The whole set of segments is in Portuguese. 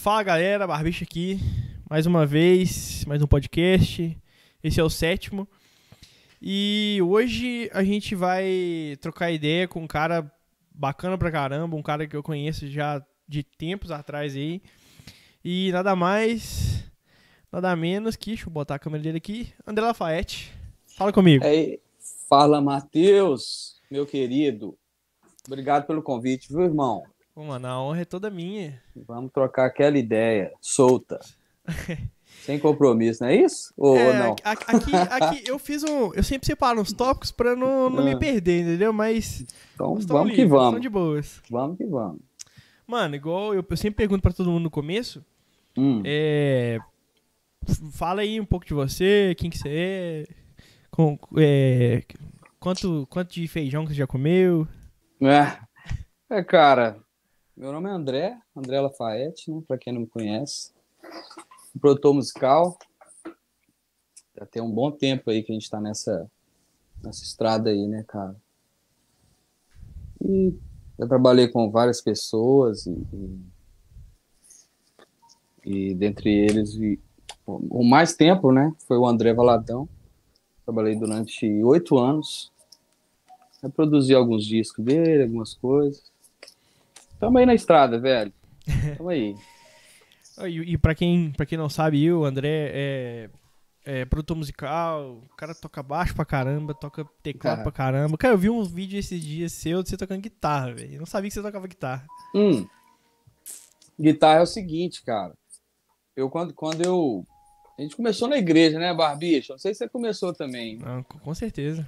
Fala galera, Barbicha aqui, mais uma vez, mais um podcast. Esse é o sétimo. E hoje a gente vai trocar ideia com um cara bacana pra caramba, um cara que eu conheço já de tempos atrás aí. E nada mais, nada menos que, deixa eu botar a câmera dele aqui, André Lafayette. Fala comigo. É, fala, Matheus, meu querido. Obrigado pelo convite, viu, irmão? Pô, mano, a honra é toda minha. Vamos trocar aquela ideia solta. Sem compromisso, não é isso? Ou, É, ou não? Aqui, aqui eu fiz um. Eu sempre separo uns tópicos pra não, não me Ah. perder, entendeu? Mas. Então vamos que livres, nós vamos. tamo de boas. Vamos que vamos. Mano, igual eu, eu sempre pergunto pra todo mundo no começo. Hum. É. Fala aí um pouco de você, quem que você é. Com, é quanto, quanto de feijão que você já comeu? É. É, cara, meu nome é André, André Lafayette, né? Pra quem não me conhece. Produtor musical. Já tem um bom tempo aí que a gente tá nessa, nessa estrada aí, né, cara? E eu trabalhei com várias pessoas e, e, e dentre eles e, o mais tempo, né, foi o André Valadão. Trabalhei durante oito anos. Eu produzi alguns discos dele, algumas coisas. Tamo aí na estrada, velho. Tamo aí. Ah, E, e pra, quem, pra quem não sabe, eu, o André, é, é produtor musical, o cara toca baixo pra caramba, toca teclado Cara. pra caramba. Cara, eu vi uns vídeos esses dias seu de você tocando guitarra, velho. Eu não sabia que você tocava guitarra. Hum. Guitarra é o seguinte, cara. Eu, quando, quando eu. A gente começou na igreja, né, Barbicha? Não sei se você começou também. Não, com com certeza.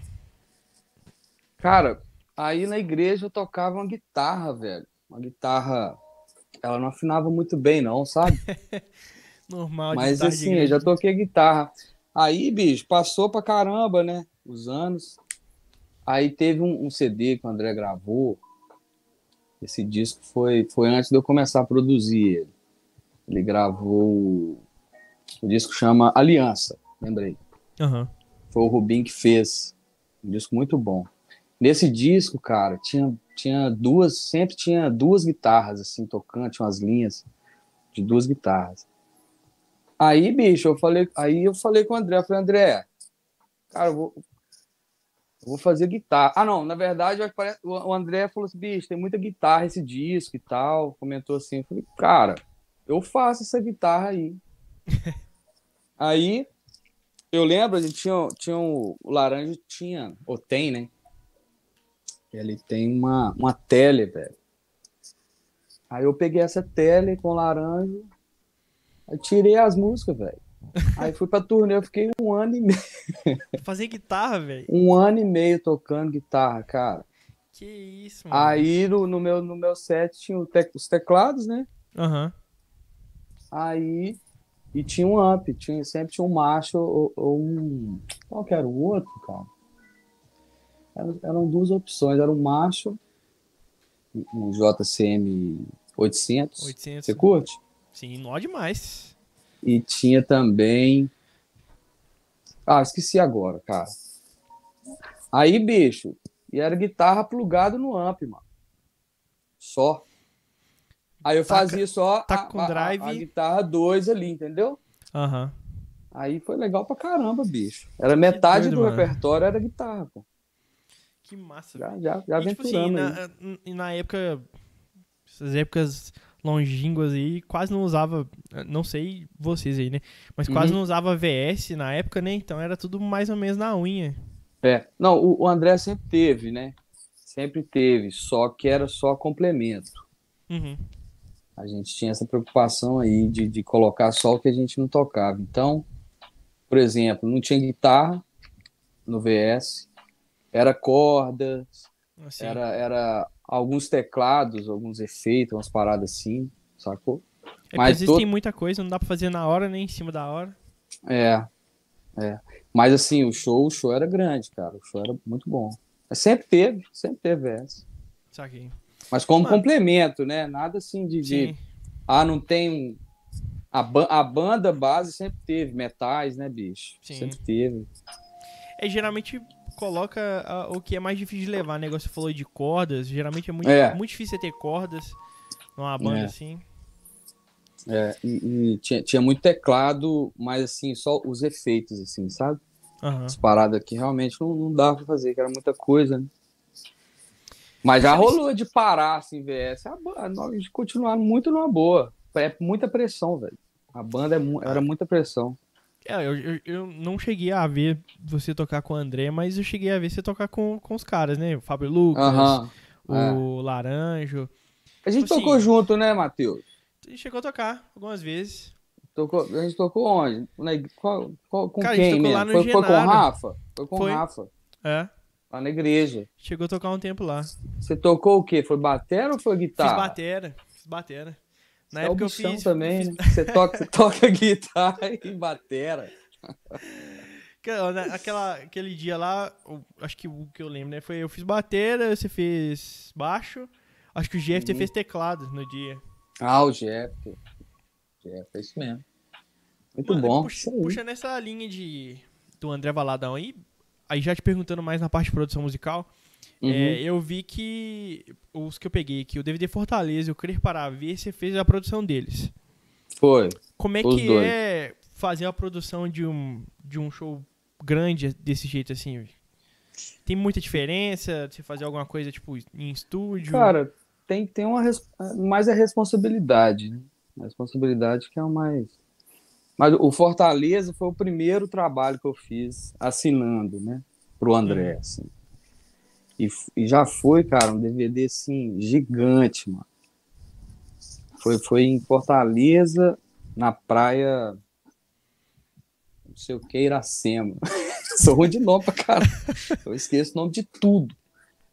Cara, aí na igreja eu tocava uma guitarra, velho. Uma guitarra. Ela não afinava muito bem, não, sabe? Normal. Mas assim, eu igreja. já toquei guitarra. Aí, bicho, passou pra caramba, né? Os anos. Aí teve um, um CD que o André gravou. Esse disco foi, foi antes de eu começar a produzir ele. Ele gravou. O disco chama Aliança, lembrei. Aham. Foi o Rubim que fez. Um disco muito bom. Nesse disco, cara, tinha, tinha duas, sempre tinha duas guitarras, assim, tocando, tinha umas linhas de duas guitarras. Aí, bicho, eu falei, aí eu falei com o André, eu falei, André, cara, eu vou, eu vou fazer guitarra. Ah, não, na verdade, o André falou assim, bicho, tem muita guitarra esse disco e tal, comentou assim, eu falei, cara, eu faço essa guitarra aí. aí, eu lembro, a gente tinha, tinha um, o Laranja tinha, ou tem, né? Ele tem uma, uma tele, velho. Aí eu peguei essa tele com laranja, aí tirei as músicas, velho. Aí fui pra turnê, eu fiquei um ano e meio, Fazer guitarra, velho. um ano e meio tocando guitarra, cara. Que isso, mano. Aí no, no meu, no meu set tinha tec- os teclados, né? Aham. Aí. E tinha um amp, tinha, sempre tinha um macho ou, ou um. Qual que era o outro, cara? Eram, duas opções, era um macho, um JCM 800. 800. Você curte? Sim, nó demais. E tinha também. Ah, esqueci agora, cara. Aí, bicho, e era guitarra plugado no amp, mano. Só. Aí eu Taca- fazia só a, com a- a- drive. a guitarra 2 ali, entendeu? Aham. Aí foi legal pra caramba, bicho. Era metade doido, do mano. repertório era guitarra, pô. Que massa, Já, já, já E, tipo assim, na, e na época, essas épocas longínquas aí, quase não usava, não sei vocês aí, né? Mas quase Uhum. não usava VS na época, né? Então era tudo mais ou menos na unha. É. Não, o, o André sempre teve, né? Sempre teve, só que era só complemento. Uhum. A gente tinha essa preocupação aí de, de colocar só o que a gente não tocava. Então, por exemplo, não tinha guitarra no VS, era cordas, Assim, era, era alguns teclados, alguns efeitos, umas paradas assim, sacou? é mas vezes todo- muita coisa, não dá pra fazer na hora, nem em cima da hora. É, é. Mas assim, o show, o show era grande, cara. O show era muito bom. Mas sempre teve, sempre teve essa. Saquei. Mas como Mano. complemento, né? Nada assim de, de ah, não tem. A, ba- a banda base sempre teve metais, né, bicho? Sim. Sempre teve. É, geralmente coloca ah, o que é mais difícil de levar, né? Igual Você falou de cordas, geralmente é muito, É. muito difícil você ter cordas numa banda É. assim. É, e, e tinha, tinha muito teclado, mas assim, só os efeitos, assim, sabe? Aham. As paradas que realmente não, não dava pra fazer, que era muita coisa, né? Mas já rolou de parar, assim, VS. A banda, nós continuaram muito numa boa. É muita pressão, velho. A banda é era muita pressão. É, eu, eu, eu não cheguei a ver você tocar com o André, mas eu cheguei a ver você tocar com, com os caras, né? O Fábio Lucas, Aham. o Laranjo. A gente Tipo tocou assim- junto, né, Matheus? A gente chegou a tocar algumas vezes. Tocou, a gente tocou onde? Na qual, qual- com Cara, a gente quem tocou mesmo? lá no foi, foi com o. Rafa? Foi com o. Rafa, É. lá na igreja. Chegou a tocar um tempo lá. Você tocou o quê? Foi batera ou foi guitarra? Fiz batera. Fiz batera. Na Você é o época eu bichão fiz. também, fiz- né? Você toca, você toca guitarra e batera. Na- Aquela, aquele dia lá, o- acho que o que eu lembro, né? Foi eu fiz batera, você fez baixo. Acho que o GFT Uhum. fez teclado no dia. Ah, o Jeff. Jeff, é isso mesmo. Muito Mano, bom. puxa- isso aí. puxando essa linha de do André Valadão aí, aí já te perguntando mais na parte de produção musical, Uhum. é, eu vi que os que eu peguei aqui, o DVD Fortaleza e o Crer para Ver, você fez a produção deles. Foi. Como é que dois. é fazer a produção de um, de um show grande desse jeito assim? Tem muita diferença? Você fazer alguma coisa tipo em estúdio? Cara, tem, tem uma mais a responsabilidade, né? A responsabilidade que é o mais. Mas o Fortaleza foi o primeiro trabalho que eu fiz assinando, né? Pro André, assim. E, e já foi, cara, um DVD assim, gigante, mano. Foi, foi em Fortaleza, na praia. Não sei o que, Iracema. Sou ruim de nome pra cara. Eu esqueço o nome de tudo.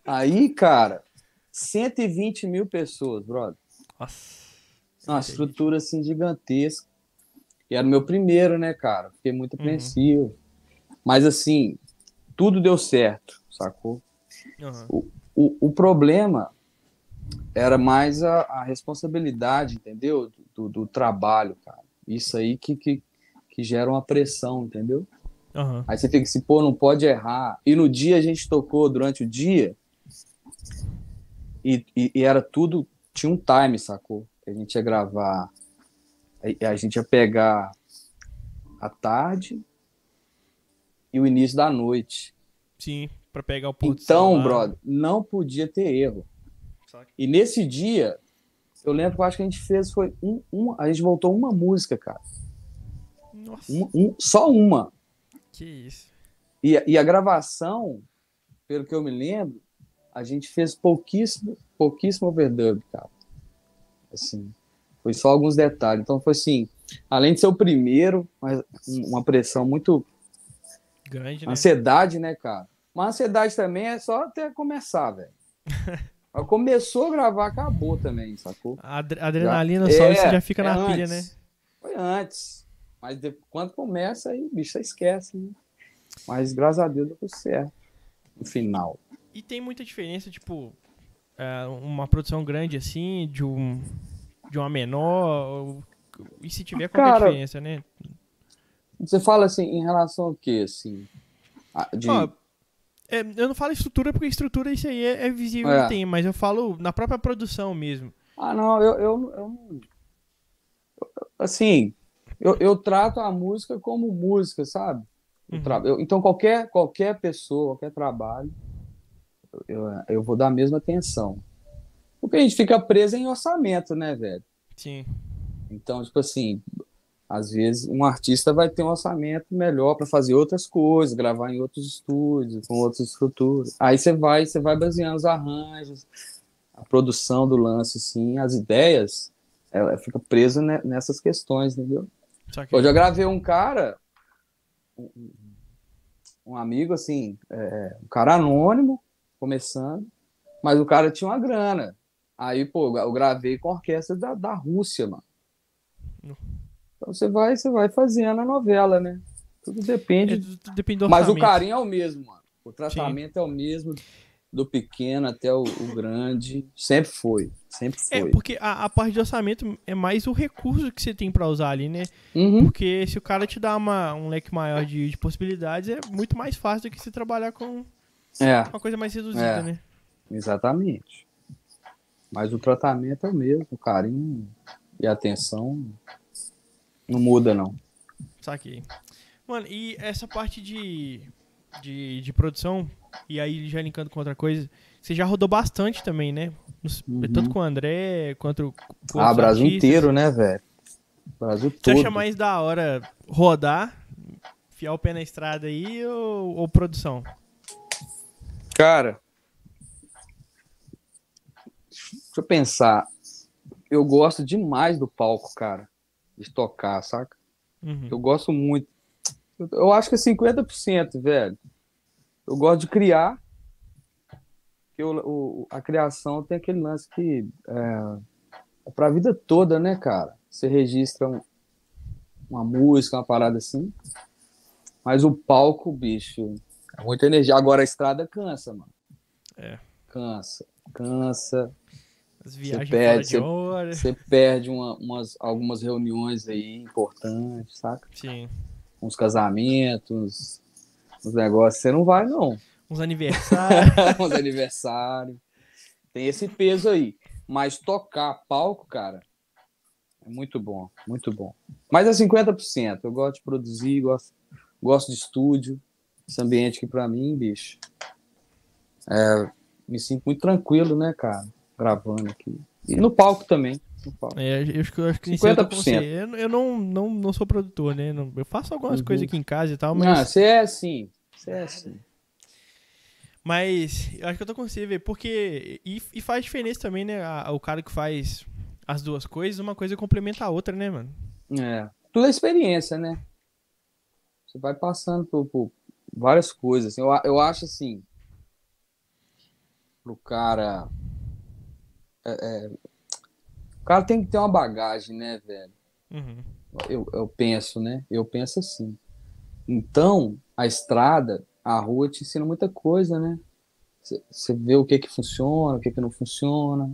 Aí, cara, 120 mil pessoas, brother. Nossa. Uma estrutura assim gigantesca. E era o meu primeiro, né, cara? Fiquei muito Uhum. apreensivo. Mas assim, tudo deu certo, sacou? Aham. O, o problema era mais a, a responsabilidade, entendeu? Do, do trabalho, cara. Isso aí que, que, que gera uma pressão, entendeu? Aham. Aí você fica assim, pô, não pode errar. E no dia a gente tocou durante o dia e, e, e era tudo, tinha um time, sacou? Que a gente ia gravar, a, a gente ia pegar a tarde e o início da noite. Sim, pra pegar o ponto Então, brother, não podia ter erro. Saca? E nesse dia, eu lembro que eu acho que a gente fez, foi um, um a gente voltou uma música, cara. Nossa, Um- um- só uma. que isso. E, a- e a gravação, pelo que eu me lembro, a gente fez pouquíssimo, pouquíssimo overdub, cara. Assim, foi só alguns detalhes. Então foi assim, além de ser o primeiro, mas um- uma pressão muito, Grande, né? ansiedade, né, cara? Mas ansiedade também é só até começar, velho. Começou a gravar, acabou também, sacou? A adre- adrenalina Já- só, é, você já fica é na pilha, antes. né? Foi antes. Mas quando começa, aí, bicho, você esquece, né? Mas graças a Deus deu certo. No final. E tem muita diferença, tipo, é, uma produção grande assim, de um de uma menor, e se tiver qualquer Cara, diferença, né? Você fala assim, em relação ao quê, assim? Ah, De... Ó, é, eu não falo estrutura, porque estrutura isso aí é, é visível É. tem, mas eu falo na própria produção mesmo. Ah, não, eu, eu, eu. Assim, eu, eu trato a música como música, sabe? Uhum. eu- então, qualquer, qualquer pessoa, qualquer trabalho, eu, eu vou dar a mesma atenção. Porque a gente fica preso em orçamento, né, velho? Sim. Então, tipo assim, às vezes um artista vai ter um orçamento melhor para fazer outras coisas, gravar em outros estúdios, com outras estruturas. Aí você vai, você vai baseando os arranjos, a produção do lance, assim, as ideias, ela fica presa ne- nessas questões, entendeu? Que Eu já gravei um cara, um, amigo, assim, é, um cara anônimo, começando, mas o cara tinha uma grana. Aí, pô, eu gravei com a orquestra da, da Rússia, mano. No. Você vai, você vai fazendo a novela, né? Tudo é, depende. tudo depende do mas o carinho é o mesmo, mano. O tratamento é o mesmo do pequeno até o, o grande. Sempre foi. Sempre É, foi. porque a, a parte de orçamento é mais o recurso que você tem pra usar ali, né? Uhum. Porque se o cara te dá uma, um leque maior de, de possibilidades, é muito mais fácil do que se trabalhar com É. uma coisa mais reduzida, É. né? Exatamente. Mas o tratamento é o mesmo, o carinho e atenção, não muda, não. Saquei. Mano, e essa parte de, de, de produção, e aí já linkando com outra coisa, você já rodou bastante também, né? Uhum. Tanto com o André quanto com Ah, Brasil artistas. inteiro, né, velho? Brasil Você todo. acha mais da hora rodar, fiar o pé na estrada aí ou, ou produção? Cara, deixa eu pensar. Eu gosto demais do palco, cara. De tocar, saca? Uhum. Eu gosto muito. Eu- Eu acho que é 50%, velho. Eu gosto de criar. O, o- a criação tem aquele lance que é, é pra vida toda, né, cara? Você registra um- uma música, uma parada assim. Mas o palco, bicho, é muita energia. Agora a estrada cansa, mano. É. Cansa, cansa. As viagens perde, fora de você- hora. Você perde uma- umas, algumas reuniões aí importantes, saca? Sim. uns casamentos, uns negócios, você não vai, não. Uns aniversários. uns aniversários. Tem esse peso aí. Mas tocar palco, cara, é muito bom, muito bom. Mas é 50%. Eu gosto de produzir, gosto, gosto de estúdio. Esse ambiente aqui pra mim, bicho. é, me sinto muito tranquilo, né, cara? Gravando aqui. E no palco também. No palco. É, eu acho que eu acho que nesse eu tô com 50%. você. Eu, eu não, não, não sou produtor, né? Não- eu faço algumas Uhum. coisas aqui em casa e tal, Não, mas, você é assim. Você é assim. mas eu acho que eu tô com você, velho. Porque. E, e faz diferença também, né? a- o cara que faz as duas coisas, uma coisa complementa a outra, né, mano? É. Tudo é experiência, né? Você vai passando por, por várias coisas. assim. Eu, eu acho assim, pro cara. É, é, o cara tem que ter uma bagagem, né, velho? Uhum. Eu, eu penso, né? Eu penso assim. Então, a estrada, a rua te ensina muita coisa, né? Você- vê o que que funciona, o que que não funciona,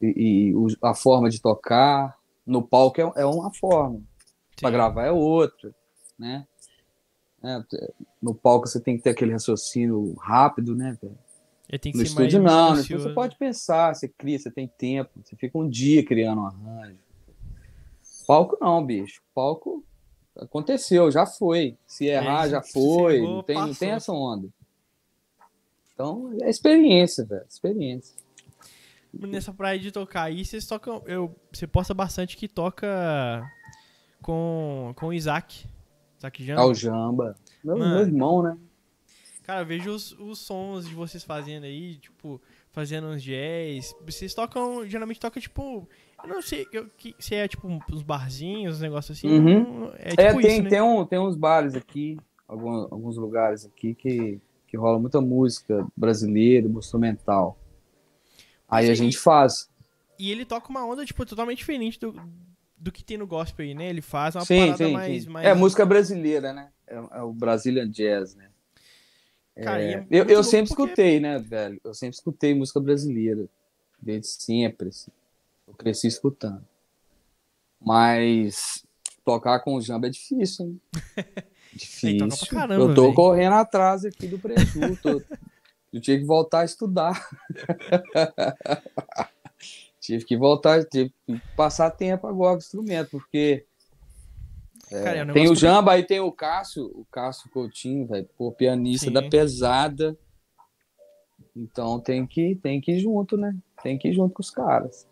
e, e a forma de tocar. No palco é, é uma forma, para gravar é outra, né? É, no palco você tem que ter aquele raciocínio rápido, né, velho? No estúdio não, você pode pensar, você cria, você tem tempo, você fica um dia criando um arranjo. Palco não, bicho. Palco aconteceu, já foi. Se errar, É, já foi. errou, não, tem, não tem essa onda. Então, é experiência, velho. Experiência. Nessa praia de tocar aí, vocês tocam. Eu, você posta bastante que toca com, com o Isaac. Isaac Jamba. Ao Jamba. Meu, meu irmão, né? Cara, eu vejo os, os sons de vocês fazendo aí, tipo, fazendo uns jazz. Vocês tocam, geralmente tocam, tipo. Eu não sei eu, que, se é tipo uns barzinhos, uns negócios assim. Uhum. não- É tipo É, tem, isso, né? tem, um, tem uns bares aqui, algum- alguns lugares aqui que, que rola muita música brasileira, instrumental. Aí a Mas aí- gente faz. E ele toca uma onda, tipo, totalmente diferente do, do que tem no gospel aí, né? Ele faz uma sim, parada sim, mais, sim. mais. É música brasileira, né? É, é o Brazilian Jazz, né? Cara, é É, eu, eu sempre porque- escutei, né, velho? Eu sempre escutei música brasileira. Desde sempre. assim. Eu cresci escutando. Mas tocar com o Jamba é difícil, toca Difícil. caramba, eu tô velho. correndo atrás aqui do preju. tô- Eu tinha que voltar a estudar. tive que voltar, tive que passar tempo agora com o instrumento, porque Cara, é tem o Jamba, aí tem o Cássio, o Cássio Coutinho, velho, pô, pianista Sim. da pesada. Então tem que, tem que ir junto, né? Tem que ir junto com os caras.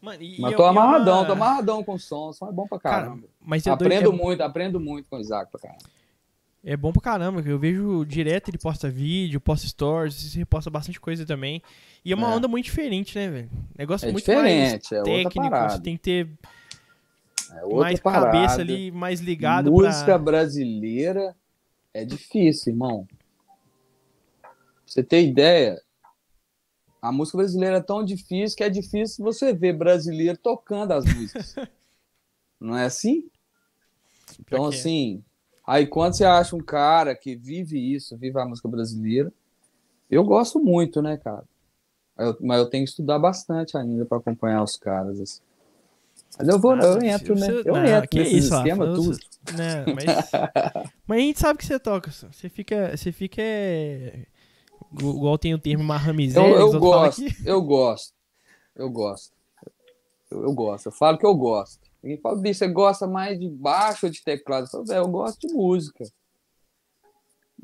Mano, e, Mas tô é- é amarradão, tô amarradão com o som, o som é bom pra Cara, caramba. mas é, doido, aprendo é, muito, aprendo muito com o Isaac pra caramba. é bom pra caramba, eu vejo direto ele posta vídeo, posta stories, ele posta bastante coisa também. E é uma É. onda muito diferente, né, velho? Negócio É muito mais diferente, é outra técnico, você parada. tem que ter É mais parada. cabeça ali, mais ligado Música pra... brasileira é difícil, irmão. Pra você ter ideia, a música brasileira é tão difícil que é difícil você ver brasileiro tocando as músicas. Não é assim? Então, assim, aí quando você acha um cara que vive isso, vive a música brasileira, eu gosto muito, né, cara? Eu- mas eu tenho que estudar bastante ainda para acompanhar os caras. assim. Mas eu vou, Ah, eu entro, né? você- Eu não, entro que nesses isso, Rafa, esquemas você- tudo. Né, mas... mas a gente sabe que você toca, você fica, você fica é, igual tem o termo marramizé, Eu, eu gosto, aqui. eu gosto, eu gosto. Eu, eu gosto, eu falo que eu gosto. Ninguém fala, bicho, você gosta mais de baixo ou de teclado? Eu, falo, "É, eu gosto de música.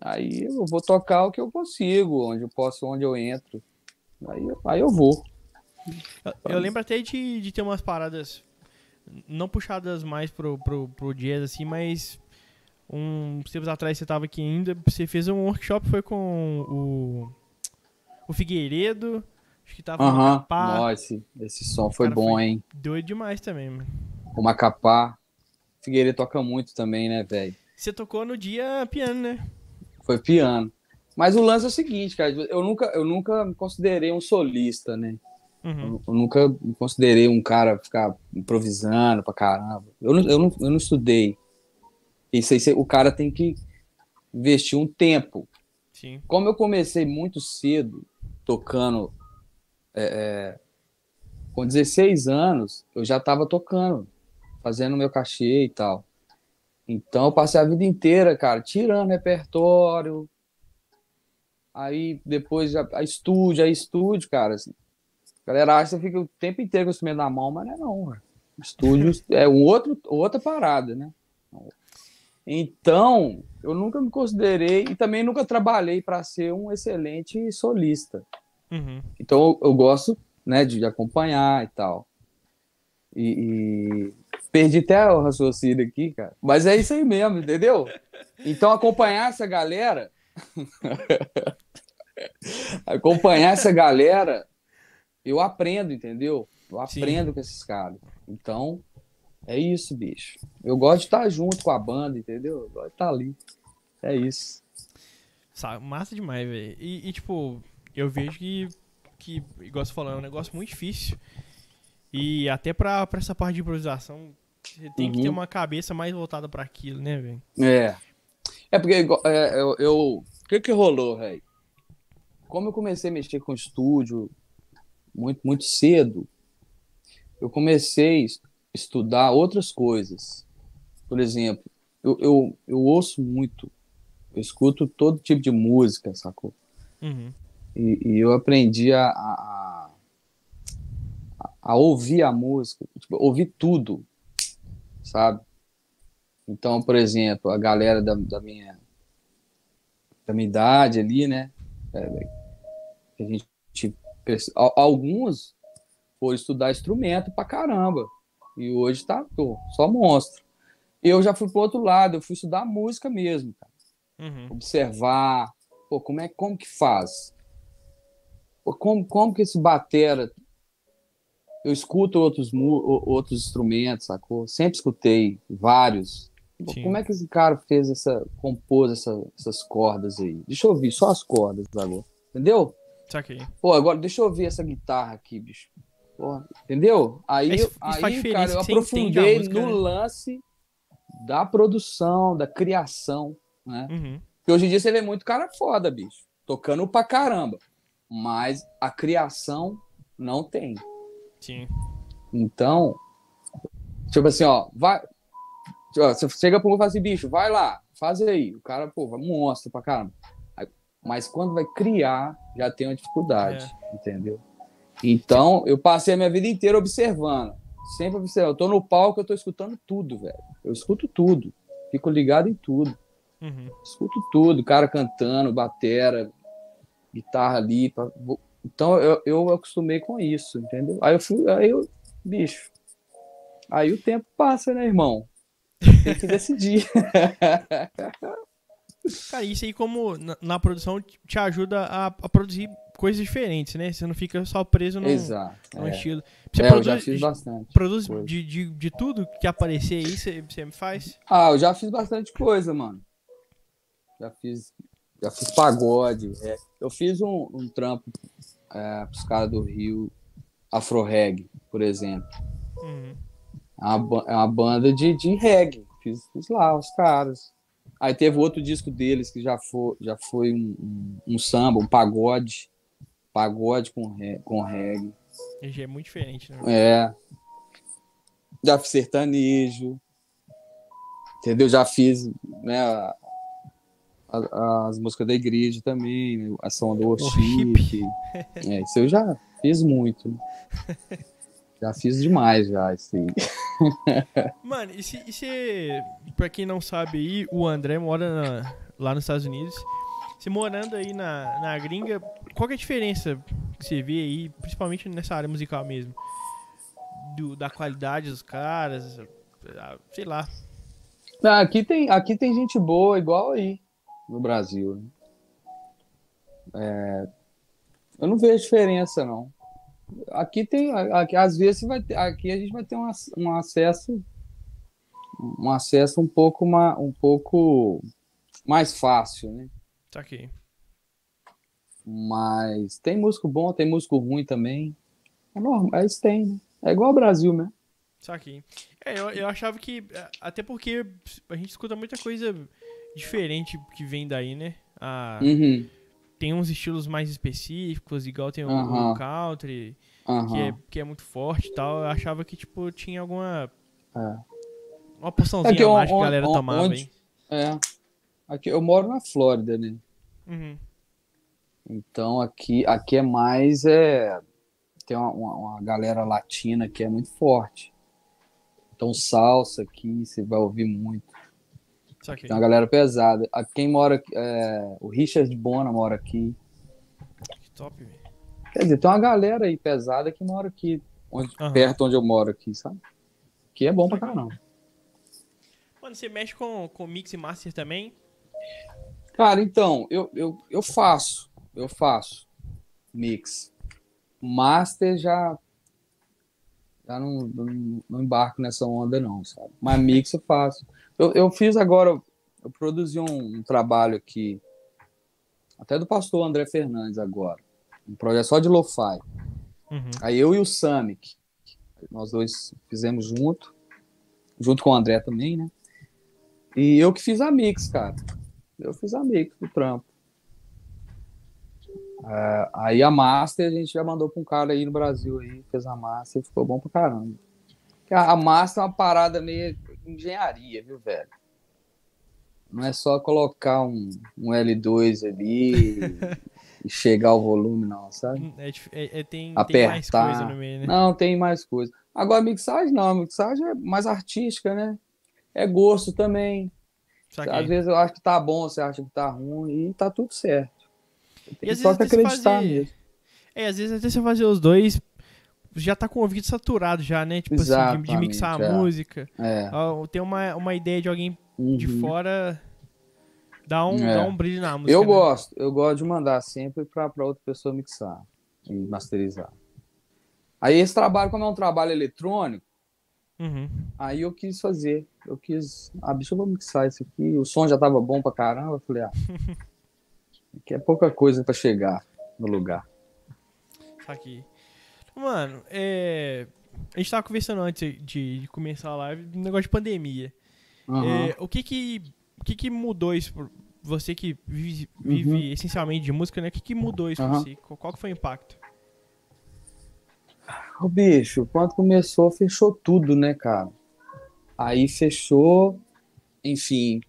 Aí eu vou tocar o que eu consigo, onde eu posso, onde eu entro. Aí, eu- aí eu vou. Eu, eu lembro até de, de ter umas paradas, não puxadas mais pro, pro, pro jazz, assim, mas uns tempos atrás você tava aqui ainda, você fez um workshop, foi com o, o Figueiredo, acho que tava Aham. Macapá, Nossa, esse, esse som foi bom, foi- hein? doido demais também, mano. O Macapá. Figueiredo toca muito também, né, velho? Você tocou no dia piano, né? Foi piano. Mas o lance é o seguinte, cara, eu nunca, eu nunca me considerei um solista, né? Uhum. Eu, eu nunca me considerei um cara ficar improvisando pra caramba. Eu não, eu não, eu não estudei. Isso aí, o cara tem que investir um tempo. Sim. Como eu comecei muito cedo, tocando, é, é, com 16 anos, eu já estava tocando, fazendo meu cachê e tal. Então, eu passei a vida inteira, cara, tirando repertório. Aí, depois, já, a estúdio, aí estúdio, cara. assim. A galera acha que você fica o tempo inteiro com o instrumento na mão, mas não é não, cara. Estúdio é um outro, outra parada, né? Então, eu nunca me considerei e também nunca trabalhei para ser um excelente solista. Uhum. Então, eu, eu gosto né, de acompanhar e tal. E, e perdi até o raciocínio aqui, cara. Mas é isso aí mesmo, entendeu? Então, acompanhar essa galera. acompanhar essa galera, eu aprendo, entendeu? Eu Sim. aprendo com esses caras. Então, é isso, bicho. Eu gosto de estar junto com a banda, entendeu? Eu gosto de estar ali. É isso. Sa- Massa demais, velho. E, e, tipo, eu vejo que, que, igual você falou, é um negócio muito difícil. E até pra, pra essa parte de improvisação, você tem que Uhum. ter uma cabeça mais voltada pra aquilo, né, velho? É. É porque é, eu, eu- O que que rolou, velho? Como eu comecei a mexer com estúdio muito, muito cedo, eu comecei a estudar outras coisas. Por exemplo, eu, eu, eu ouço muito, eu escuto todo tipo de música, sacou? Uhum. E, e eu aprendi a, a, a- ouvir a música, tipo, ouvir tudo, sabe? Então, por exemplo, a galera da, da minha da minha idade ali, né? É, a gente, alguns foram estudar instrumento pra caramba. E hoje tá pô, só monstro. Eu já fui pro outro lado, eu fui estudar música mesmo, cara Uhum. observar, pô, como é como que faz? Pô, como, como que esse batera eu escuto outros outros instrumentos, sacou? Sempre escutei vários. Pô, como é que esse cara fez essa compôs essa- essas cordas aí? Deixa eu ouvir só as cordas agora. Entendeu? Saquei. Pô, agora deixa eu ouvir essa guitarra aqui, bicho. Porra, entendeu? Aí, Isso- isso aí cara, eu aprofundei música, no né? lance da produção, da criação, né? Uhum. Porque hoje em dia você vê muito cara foda, bicho. Tocando pra caramba. Mas a criação não tem. Sim. Então, tipo assim, ó, vai. ó, Você chega pro mundo e fala assim, bicho, vai lá, faz aí. O cara, pô, vai um monstro pra caramba. Mas quando vai criar, já tem uma dificuldade, entendeu? Então, eu passei a minha vida inteira observando. Sempre observando. Eu tô no palco, eu tô escutando tudo, velho. Eu escuto tudo. Fico ligado em tudo. Uhum. escuto tudo, cara cantando, batera, guitarra ali. vou- Então eu, eu acostumei com isso, entendeu? Aí eu fui, aí eu, bicho. Aí o tempo passa, né, irmão? Tem que decidir. Cara, isso aí como na, na produção te ajuda a, a produzir coisas diferentes, né? Você não fica só preso num, Exato. num É, estilo. Você É, eu já produz, fiz bastante. produz de, de, de tudo que aparecer aí, você, você faz? Ah, eu já fiz bastante coisa, mano. Já fiz, já fiz pagode. é. Eu fiz um, um trampo é, pros caras do Rio, Afro Reggae, por exemplo. Uhum. É uma, é uma banda de, de reggae. Fiz, fiz lá, os caras. Aí teve outro disco deles que já foi, já foi um, um, um samba, um pagode. Pagode com, re, com reggae. É muito diferente, né? É. Já fiz sertanejo. Entendeu? Já fiz né, a- a- as músicas da igreja também, né, a som do. Worship. É, isso eu já fiz muito. Já fiz demais já, assim. Mano, e se, e se pra quem não sabe aí, o André mora na- lá nos Estados Unidos. Você morando aí na, na gringa, qual é a diferença que você vê aí, principalmente nessa área musical mesmo? Do- da qualidade dos caras, ah, sei lá. Não, aqui, tem, aqui tem gente boa, igual aí, no Brasil. né? É, eu não vejo diferença, não. Aqui tem, aqui, às vezes vai ter, aqui a gente vai ter um, um acesso um acesso um pouco, ma, um pouco mais fácil, né? Tá aqui. Mas tem músico bom, tem músico ruim também. É normal, é isso tem, né? É igual ao Brasil mesmo. Saquei. É, eu, eu achava que. Até porque a gente escuta muita coisa diferente que vem daí, né? Ah, Uhum, Tem uns estilos mais específicos, igual tem o, o country, que, é, que é muito forte e tal. Eu achava que, tipo, tinha alguma. é. Uma porçãozinha É que a on- mais que a galera on- tomava, onde- hein? É. Aqui, eu moro na Flórida, né? Uhum. Então aqui, aqui é mais é tem uma, uma, uma galera latina que é muito forte. Então salsa aqui você vai ouvir muito. Tem uma galera pesada. A quem mora é, o Richard Bona mora aqui. Que top, velho. Quer dizer, tem uma galera aí pesada que mora aqui, onde, Aham. perto onde eu moro aqui, sabe? Que é bom pra caramba. Mano, você mexe com, com mix e master também? Cara, então, eu, eu, eu faço, eu faço mix. Master já, já não, não, não embarco nessa onda não, sabe? Mas mix eu faço. Eu, eu fiz agora, eu produzi um, um trabalho aqui, até do pastor André Fernandes agora, um projeto só de lo-fi. Uhum. Aí eu e o Samic, nós dois fizemos junto, junto com o André também, né? E eu que fiz a mix, cara. Eu fiz a mix do trampo. É, aí a master a gente já mandou pra um cara aí no Brasil aí, fez a master e ficou bom pra caramba. A master é uma parada meio engenharia, viu, velho? Não é só colocar um, um L2 ali e chegar o volume, não, sabe? É, dif- é- é- tem, tem mais Apertar. coisa no meio, né? Não, tem mais coisa. Agora, mixagem não, a mixagem é mais artística, né? É gosto também. Às Saquei. vezes eu acho que tá bom, você acha que tá ruim, e tá tudo certo. Tem E às só vezes que acreditar fazer- mesmo. É, às vezes até você fazer os dois, já tá com o ouvido saturado já, né? Tipo assim, de, de mixar a é. música. É. Ó, Ter uma, uma ideia de alguém de uhum. fora dá um, É. dá um brilho na música. Eu né? gosto, eu gosto de mandar sempre pra, pra outra pessoa mixar e masterizar. Aí esse trabalho, como é um trabalho eletrônico, Uhum. aí eu quis fazer. Eu quis, ah, bicho, eu vou mixar isso aqui. O som já tava bom pra caramba. Eu falei, ah, que é pouca coisa pra chegar no lugar. Aqui. Mano, é. A gente tava conversando antes de, de começar a live do negócio de pandemia. Aham. É, o que que, o que que mudou isso por você que vive, vive Uhum. essencialmente de música, né? O que que mudou isso pra Aham. você? Qual, que foi o impacto? Ô, bicho, quando começou, fechou tudo, né, cara? Aí fechou, enfim,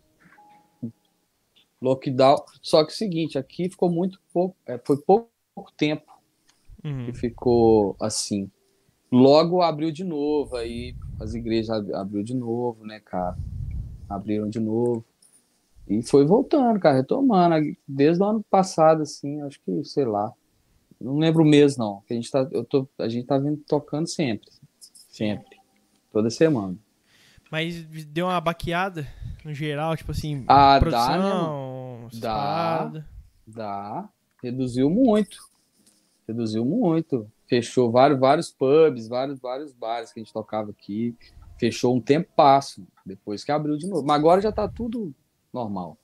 lockdown. Só que é o seguinte, aqui ficou muito pouco, é, foi pouco tempo Uhum. que ficou assim. Logo abriu de novo, aí as igrejas ab- abriu de novo, né, cara? Abriram de novo. E foi voltando, cara, retomando. Desde o ano passado, assim, acho que, sei lá. Não lembro o mês, não. A gente tá, eu tô, a gente tá vindo tocando sempre. Sempre. Toda semana. Mas deu uma baqueada no geral, tipo assim, Ah, dá, né? produção, Dá. paradas. Dá. Reduziu muito. Reduziu muito. Fechou vários, vários pubs, vários, vários bares que a gente tocava aqui. Fechou um tempo passo, depois que abriu de novo. Mas agora já tá tudo normal.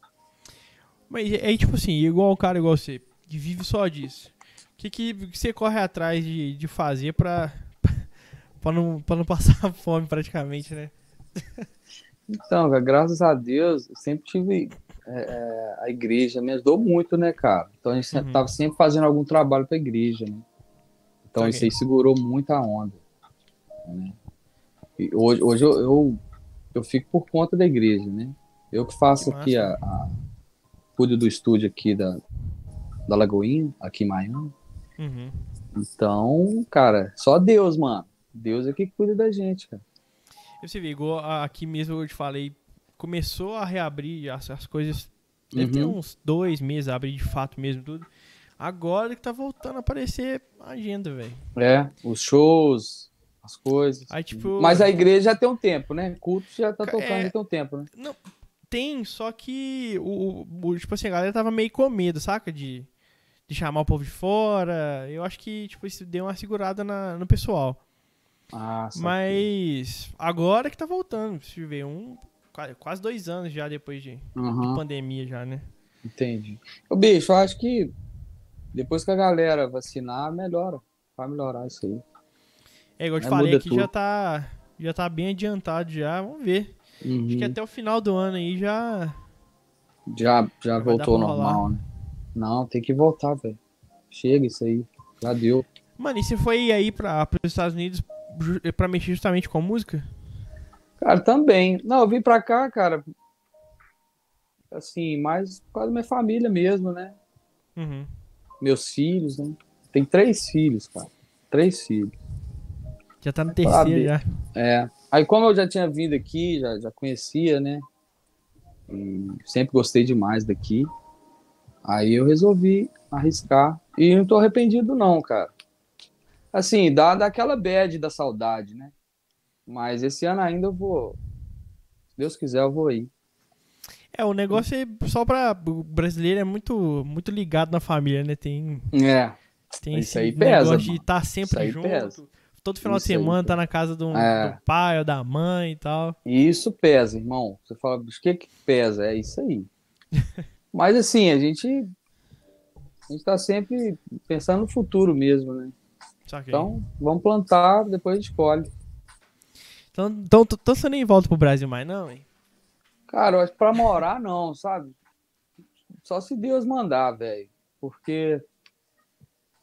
Mas aí, tipo assim, igual um cara igual você, que vive só disso. O que, que você corre atrás de, de fazer pra, pra, não, pra não passar fome praticamente, né? Então, graças a Deus, eu sempre tive. É, é, a igreja me ajudou muito, né, cara? Então a gente Uhum. tava sempre fazendo algum trabalho pra igreja, né? Então Saquei. isso aí segurou muito a onda. né? Hoje hoje eu, eu, eu fico por conta da igreja, né? Eu que faço Que aqui a, a. Cuido do estúdio aqui da, da Lagoinha, aqui em Miami. Uhum. Então, cara, só Deus, mano. Deus é que cuida da gente, cara. Você vê, igual aqui mesmo eu te falei, começou a reabrir as, as coisas. Deve uhum. ter uns dois meses a abrir de fato mesmo tudo. Agora que tá voltando a aparecer a agenda, velho. É, os shows, as coisas. Aí, tipo, Mas a igreja já tem um tempo, né? Culto já tá tocando é, já tem um tempo, né? Não, tem, só que o, o, tipo assim, a galera tava meio com medo, saca? De, de chamar o povo de fora. Eu acho que, tipo, isso deu uma segurada na, no pessoal. Ah, Mas agora que tá voltando, se ver um quase dois anos já depois de, uhum. de pandemia já, né? Entendi. O bicho, eu acho que depois que a galera vacinar, melhora. Vai melhorar isso aí. É, igual eu te falei aqui, já tá, já tá bem adiantado já. Vamos ver. Uhum. Acho que até o final do ano aí já. Já, já voltou normal, né? Não, tem que voltar, velho. Chega isso aí. Já deu. Mano, e você foi aí para os Estados Unidos para mexer justamente com a música? Cara, também. Não, eu vim pra cá, cara. Assim, mais por causa da minha família mesmo, né? Uhum. Meus filhos, né? Tem três filhos, cara. Três filhos. Já tá no terceiro já. É. Aí como eu já tinha vindo aqui, já, já conhecia, né? E sempre gostei demais daqui. Aí eu resolvi arriscar. E não tô arrependido não, cara. Assim, dá daquela bad da saudade, né? Mas esse ano ainda eu vou. Se Deus quiser, eu vou ir. É, o negócio é só para o brasileiro é muito muito ligado na família, né? Tem É. Tem Isso aí pesa, de estar tá sempre junto. Pesa. Todo final Isso de semana tá na casa do, é. do, pai ou da mãe e tal. Isso pesa, irmão. Você fala, o que que pesa? É isso aí. Mas assim, a gente a gente tá sempre pensando no futuro mesmo, né? Então, vamos plantar, depois a gente colhe. Então, então, você nem volta pro Brasil mais, não, hein? Cara, eu acho que pra morar, não, sabe? Só se Deus mandar, velho. Porque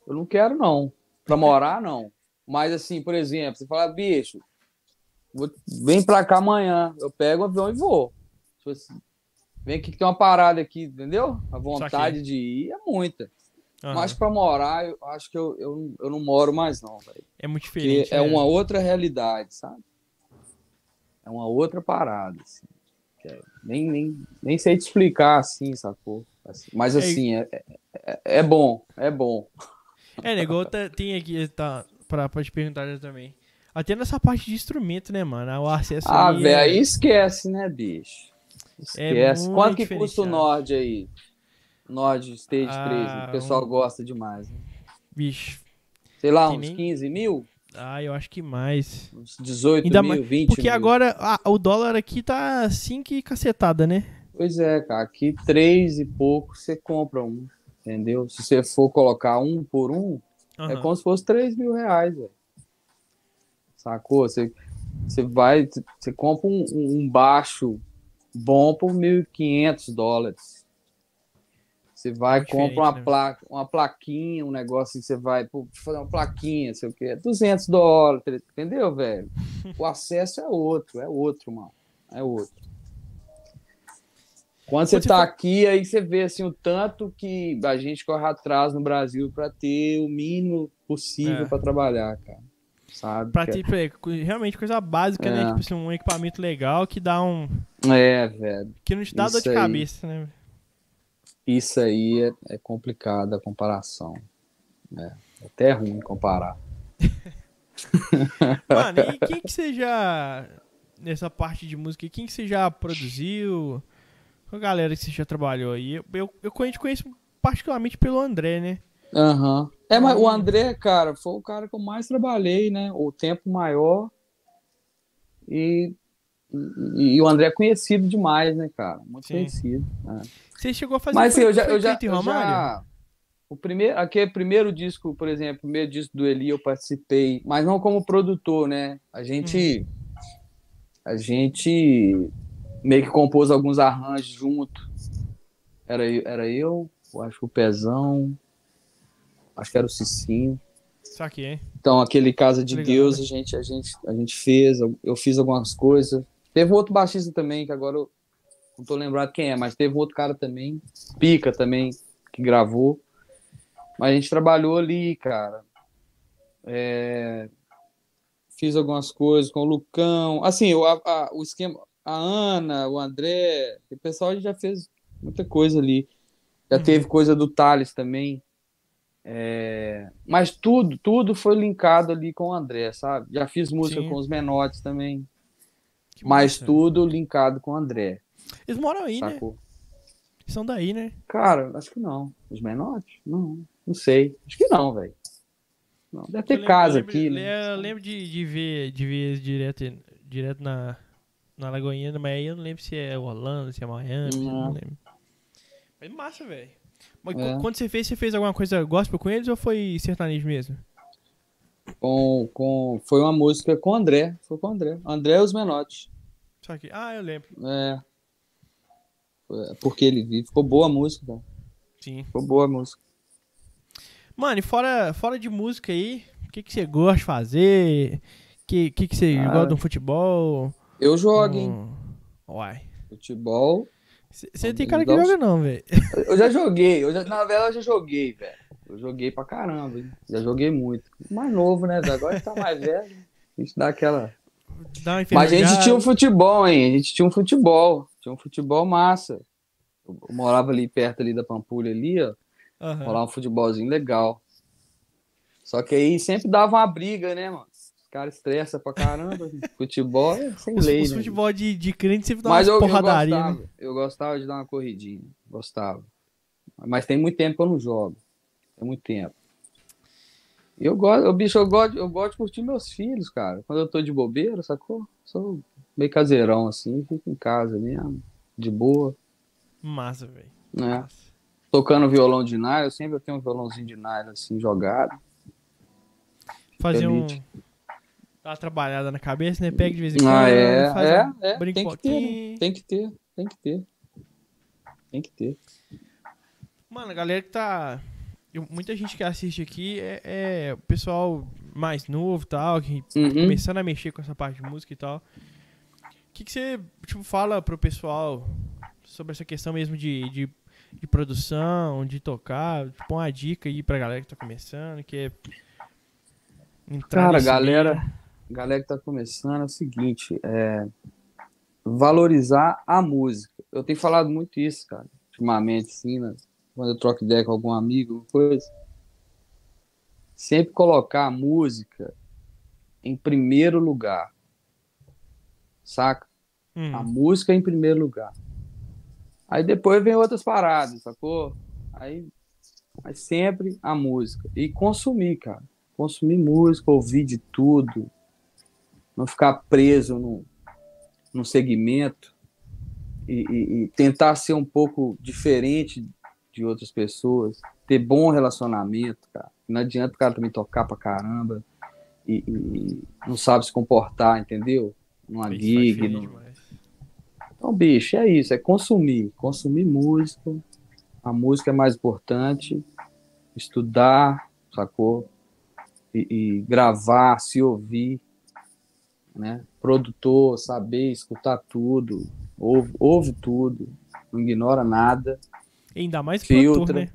eu não quero, não. Pra morar, não. Mas, assim, por exemplo, você fala, bicho, vou... vem pra cá amanhã. Eu pego o avião e vou. Tipo assim, vem aqui que tem uma parada aqui, entendeu? A vontade de ir é muita. Uhum. Mas para morar, eu acho que eu, eu, eu não moro mais, não, velho. É muito diferente. é, é uma outra realidade, sabe? É uma outra parada, assim. É, nem, nem, nem sei te explicar assim, sacou? Assim, mas é assim, é, é, é, bom, é bom. É, negócio tá, tem aqui, tá, pra, pra te perguntar também. Até nessa parte de instrumento, né, mano? O acesso Ah, velho, é... aí esquece, né, bicho? Esquece. Quanto que custa o Nord aí? Nord Stage ah, 3, o pessoal um... gosta demais. Né? Bicho. Sei lá, uns nem... 15 mil? Ah, eu acho que mais. Uns 18 Ainda mil, mais... 20 Porque mil. agora ah, o dólar aqui tá assim que cacetada, né? Pois é, cara. Aqui 3 e pouco você compra um, entendeu? Se você for colocar um por um, uhum. é como se fosse 3 mil reais, velho. Sacou? Você, você vai, você compra um, um baixo bom por 1.500 dólares. Você vai, é compra uma, né? placa, uma plaquinha, um negócio, você vai pô, fazer uma plaquinha, sei o quê, 200 dólares, entendeu, velho? O acesso é outro, é outro, mano. É outro. Quando você está aqui, aí você vê assim, o tanto que a gente corre atrás no Brasil para ter o mínimo possível é. para trabalhar, cara. Sabe? Pra ter, é... realmente coisa básica, né? é. né? Tipo assim, um equipamento legal que dá um. É, velho. Que não te dá Isso dor de aí. cabeça, né? Isso aí é, é complicado a comparação. É, é até ruim comparar. Mano, e quem que você já. Nessa parte de música, quem que você já produziu? Com a galera que você já trabalhou aí? Eu, eu, eu conheço, conheço particularmente pelo André, né? Aham. Uhum. É, mas o André, cara, foi o cara que eu mais trabalhei, né? O tempo maior. E, e, e o André é conhecido demais, né, cara? Muito Sim. conhecido. É. Você chegou a fazer Mas sim, eu já, eu já, eu já o primeiro, aquele primeiro disco, por exemplo, o primeiro disco do Eli eu participei, mas não como produtor, né? A gente hum. a gente meio que compôs alguns arranjos junto. Era era eu, eu acho que o Pezão, acho que era o Cicinho. Saquei. Então, aquele Casa de Legal, Deus, né? a gente, a, gente, a gente fez, eu fiz algumas coisas. Teve outro baixista também, que agora eu, não tô lembrado quem é, mas teve um outro cara também, Pica também, que gravou. Mas a gente trabalhou ali, cara. É... fiz algumas coisas com o Lucão. Assim, o, a, o esquema, a Ana, o André, o pessoal já fez muita coisa ali. Já uhum. teve coisa do Thales também. É... Mas tudo, tudo foi linkado ali com o André, sabe? Já fiz música Sim. com os Menotes também. Que mas massa. tudo linkado com o André. Eles moram aí, né? sacou? né? São daí, né? Cara, acho que não. Os Menotes? Não, não sei. Acho que não, velho. Deve ter casa lembro, aqui. Né? Eu lembro de, de ver, de ver direto, direto na, na Lagoinha, mas aí eu não lembro se é Orlando, se é Miami, não, não lembro. Mas massa, velho. Mas é. quando você fez, você fez alguma coisa gospel com eles ou foi sertanejo mesmo? Com, com, foi uma música com o André. Foi com o André. André e os Menotes. Só que, ah, eu lembro. É. Porque ele ficou boa a música, cara. Sim. Ficou boa a música. Mano, e fora, fora de música aí, o que, que você gosta de fazer? O que, que, que você ah, gosta de futebol? Eu jogo, hein? Uai. Futebol. Você tem cara que joga, não, velho. Eu já joguei. Eu já, na verdade, eu já joguei, velho. Eu joguei pra caramba, hein? Já joguei muito. Mais novo, né? Agora tá mais velho. A gente dá aquela. Dá Mas a gente tinha um futebol, hein? A gente tinha um futebol. Tinha um futebol massa. Eu morava ali perto ali da Pampulha ali, ó. Uhum. Um futebolzinho legal. Só que aí sempre dava uma briga, né, mano? Os caras estressam pra caramba. futebol é sem os, lei, os né? futebol de, de crente sempre dá Mas uma eu, porradaria. Eu gostava, né? eu gostava de dar uma corridinha. Gostava. Mas tem muito tempo que eu não jogo. Tem muito tempo. Eu gosto, eu, bicho, eu gosto, eu gosto de curtir meus filhos, cara. Quando eu tô de bobeira, sacou? Sou meio caseirão, assim, fico em casa mesmo, de boa. Massa, velho. É. Tocando violão de nylon, eu sempre tenho um violãozinho de nylon, assim, jogado. Fazer um... Dá uma trabalhada na cabeça, né? Pega de vez em quando. Ah, é, é, um... é. Tem que, ter, né? tem que ter, tem que ter. Tem que ter. Mano, a galera que tá muita gente que assiste aqui é, é o pessoal mais novo tal, que uhum. começando a mexer com essa parte de música e tal. O que, que você tipo, fala pro pessoal sobre essa questão mesmo de, de, de, produção, de tocar? Tipo, uma dica aí pra galera que tá começando, que é. Cara, galera, meio. galera que tá começando é o seguinte, é valorizar a música. Eu tenho falado muito isso, cara, ultimamente, sim, né? Quando eu troco ideia com algum amigo, coisa, sempre colocar a música em primeiro lugar. Saca? Hum. A música em primeiro lugar. Aí depois vem outras paradas, sacou? Aí, mas sempre a música. E consumir, cara. Consumir música, ouvir de tudo. Não ficar preso no, no segmento. E, e, e tentar ser um pouco diferente de outras pessoas, ter bom relacionamento, cara. Não adianta o cara também tocar pra caramba e, e não sabe se comportar, entendeu? Numa isso gig. No... Então, bicho, é isso, é consumir. Consumir música. A música é mais importante. Estudar, sacou? E, e gravar, se ouvir, né? Produtor, saber escutar tudo, ouve, ouve tudo, não ignora nada Ainda mais filtra, produtor, né?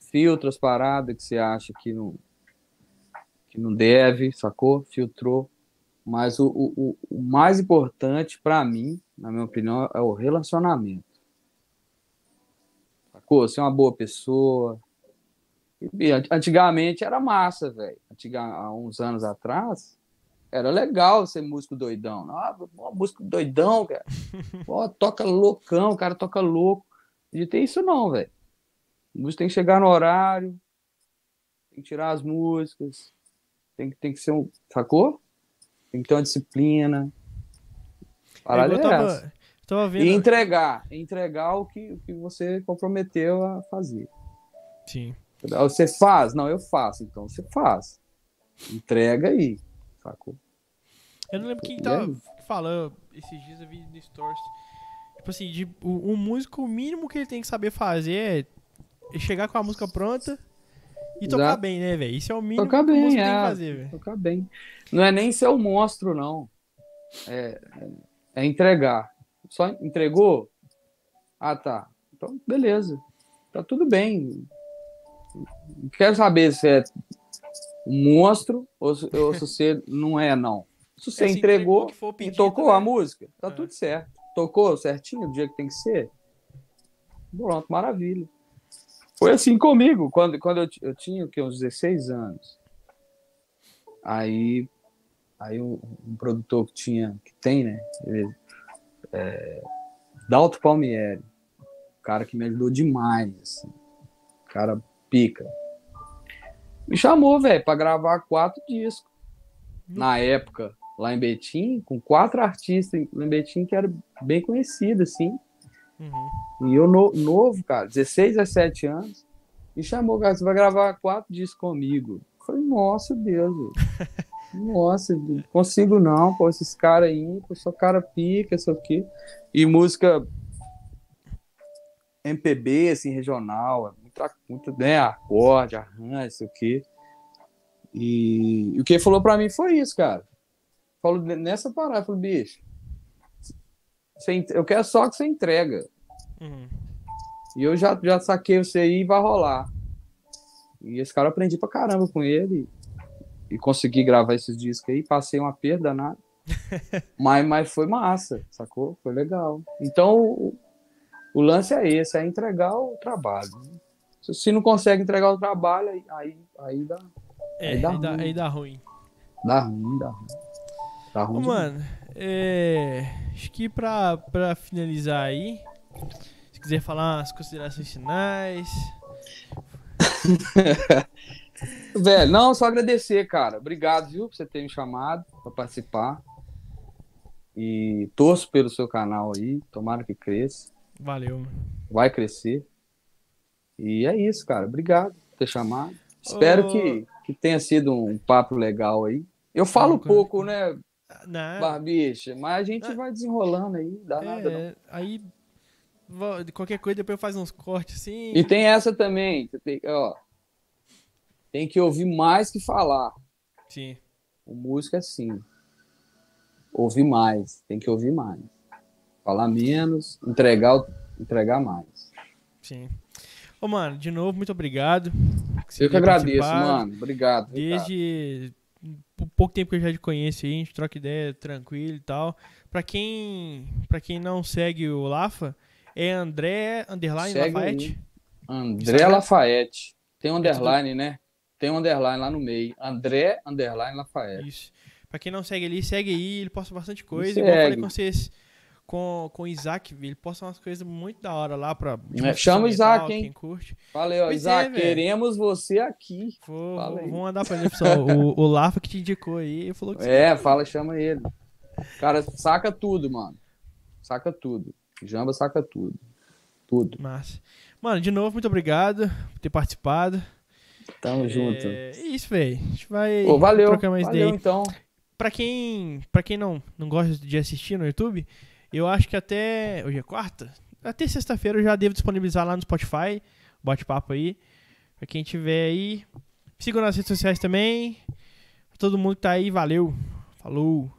Filtra as paradas que você acha que não, que não deve, sacou? Filtrou. Mas o, o, o mais importante para mim, na minha opinião, é o relacionamento. Sacou? Ser uma boa pessoa. E, antigamente era massa, velho. Há uns anos atrás, era legal ser músico doidão. Ah, músico doidão, cara. Pô, toca loucão, o cara toca louco de ter isso não, velho. Música tem que chegar no horário, tem que tirar as músicas, tem que, tem que ser um. Sacou? Tem que ter uma disciplina. Parada é, tava, tava vendo... E entregar. Entregar o que, o que você comprometeu a fazer. Sim. Você faz? Não, eu faço. Então você faz. Entrega aí. Sacou? Eu não lembro quem tava é falando esses dias, eu vi no Stories Tipo assim, de, o, um músico, o mínimo que ele tem que saber fazer é chegar com a música pronta e tocar Exato. bem, né, velho? Isso é o mínimo tocar que bem, o músico é, tem que fazer, velho. Tocar bem. Não é nem ser o um monstro, não. É, é entregar. Só entregou? Ah, tá. Então, beleza. Tá tudo bem. Quero saber se é um monstro ou, se- ou se você não é, não. Se você É, se entregou, o que for e pedido, tocou né? a música, tá É. tudo certo. Tocou certinho, do jeito que tem que ser. Pronto, maravilha. Foi assim comigo, quando, quando eu, eu tinha o quê, uns 16 anos. Aí, aí um, um produtor que tinha, que tem, né? Ele, é, Dalto Palmieri, um cara que me ajudou demais, assim. Cara pica. Me chamou, velho, pra gravar quatro discos. Na época, lá em Betim, com quatro artistas lá em Betim que era bem conhecido, assim. Uhum. E eu no- novo, cara, 16, 17 anos, me chamou, cara, você vai gravar quatro discos comigo. Eu falei, nossa Deus, nossa, não consigo não, pô, esses caras aí, pô, só cara pica, isso aqui. E música MPB, assim, regional, é muita, muita né, acorde, arranjo, isso aqui. E, e o que ele falou pra mim foi isso, cara. Falou nessa parada, falou, bicho, você eu quero só que você entrega. Uhum. E eu já, já saquei você aí e vai rolar. E esse cara eu aprendi pra caramba com ele. E consegui gravar esses discos aí. Passei uma perda danada. mas, mas foi massa, sacou? Foi legal. Então, o, o lance é esse, é entregar o trabalho. Se, se não consegue entregar o trabalho, aí, aí, aí dá, É, Aí dá aí dá, ruim. aí dá ruim. dá ruim, dá ruim. Ô, ruim. mano, é, acho que pra, pra finalizar aí, se quiser falar umas considerações finais. Velho, não, só agradecer, cara. Obrigado, viu, por você ter me chamado para participar. E torço pelo seu canal aí. Tomara que cresça. Valeu, mano. Vai crescer. E é isso, cara. Obrigado por ter chamado. Espero Ô. que, que tenha sido um papo legal aí. Eu falo Não, pouco, né, Não, Barbicha? Mas a gente Ah. vai desenrolando aí. Dá nada, não. é, aí qualquer coisa depois faz uns cortes assim. E tem essa também. Tem, ó, tem que ouvir mais que falar. Sim. O músico é assim. Ouvir mais, tem que ouvir mais. Falar menos, entregar, entregar mais. Sim. Ô, mano, de novo, muito obrigado. Eu que agradeço, participado. mano. Obrigado. Ricardo. Desde o pouco tempo que eu já te conheço aí, a gente troca ideia tranquilo e tal. Pra quem, pra quem não segue o Lafa, é André Underline Segue Lafayette. André Instagram? Lafayette. Tem um É underline, né? Tem um underline lá no meio. André Underline Lafayette. Isso. Pra quem não segue ali, segue aí, ele posta bastante coisa. Igual eu falei com vocês, com, com o Isaac, ele posta umas coisas muito da hora lá pra. É, chama o Isaac, hein? Quem curte. Falei, ó, Pois é, Isaac, velho. queremos você aqui. Vou, mandar pra ele, pessoal. o, o Lafa que te indicou aí, falou que É, fala, chama ele. Cara, saca tudo, mano. Saca tudo. Jamba saca tudo. Tudo. Massa. Mano, de novo, muito obrigado por ter participado. Tamo junto. É é isso, velho. A gente vai Pô, valeu. trocar mais valeu, ideia. aí. então. Pra quem, pra quem não, não gosta de assistir no YouTube, eu acho que até. Hoje é quarta? Até sexta-feira eu já devo disponibilizar lá no Spotify. Bate-papo aí. Pra quem tiver aí. Sigam nas redes sociais também. Pra todo mundo que tá aí, valeu. Falou.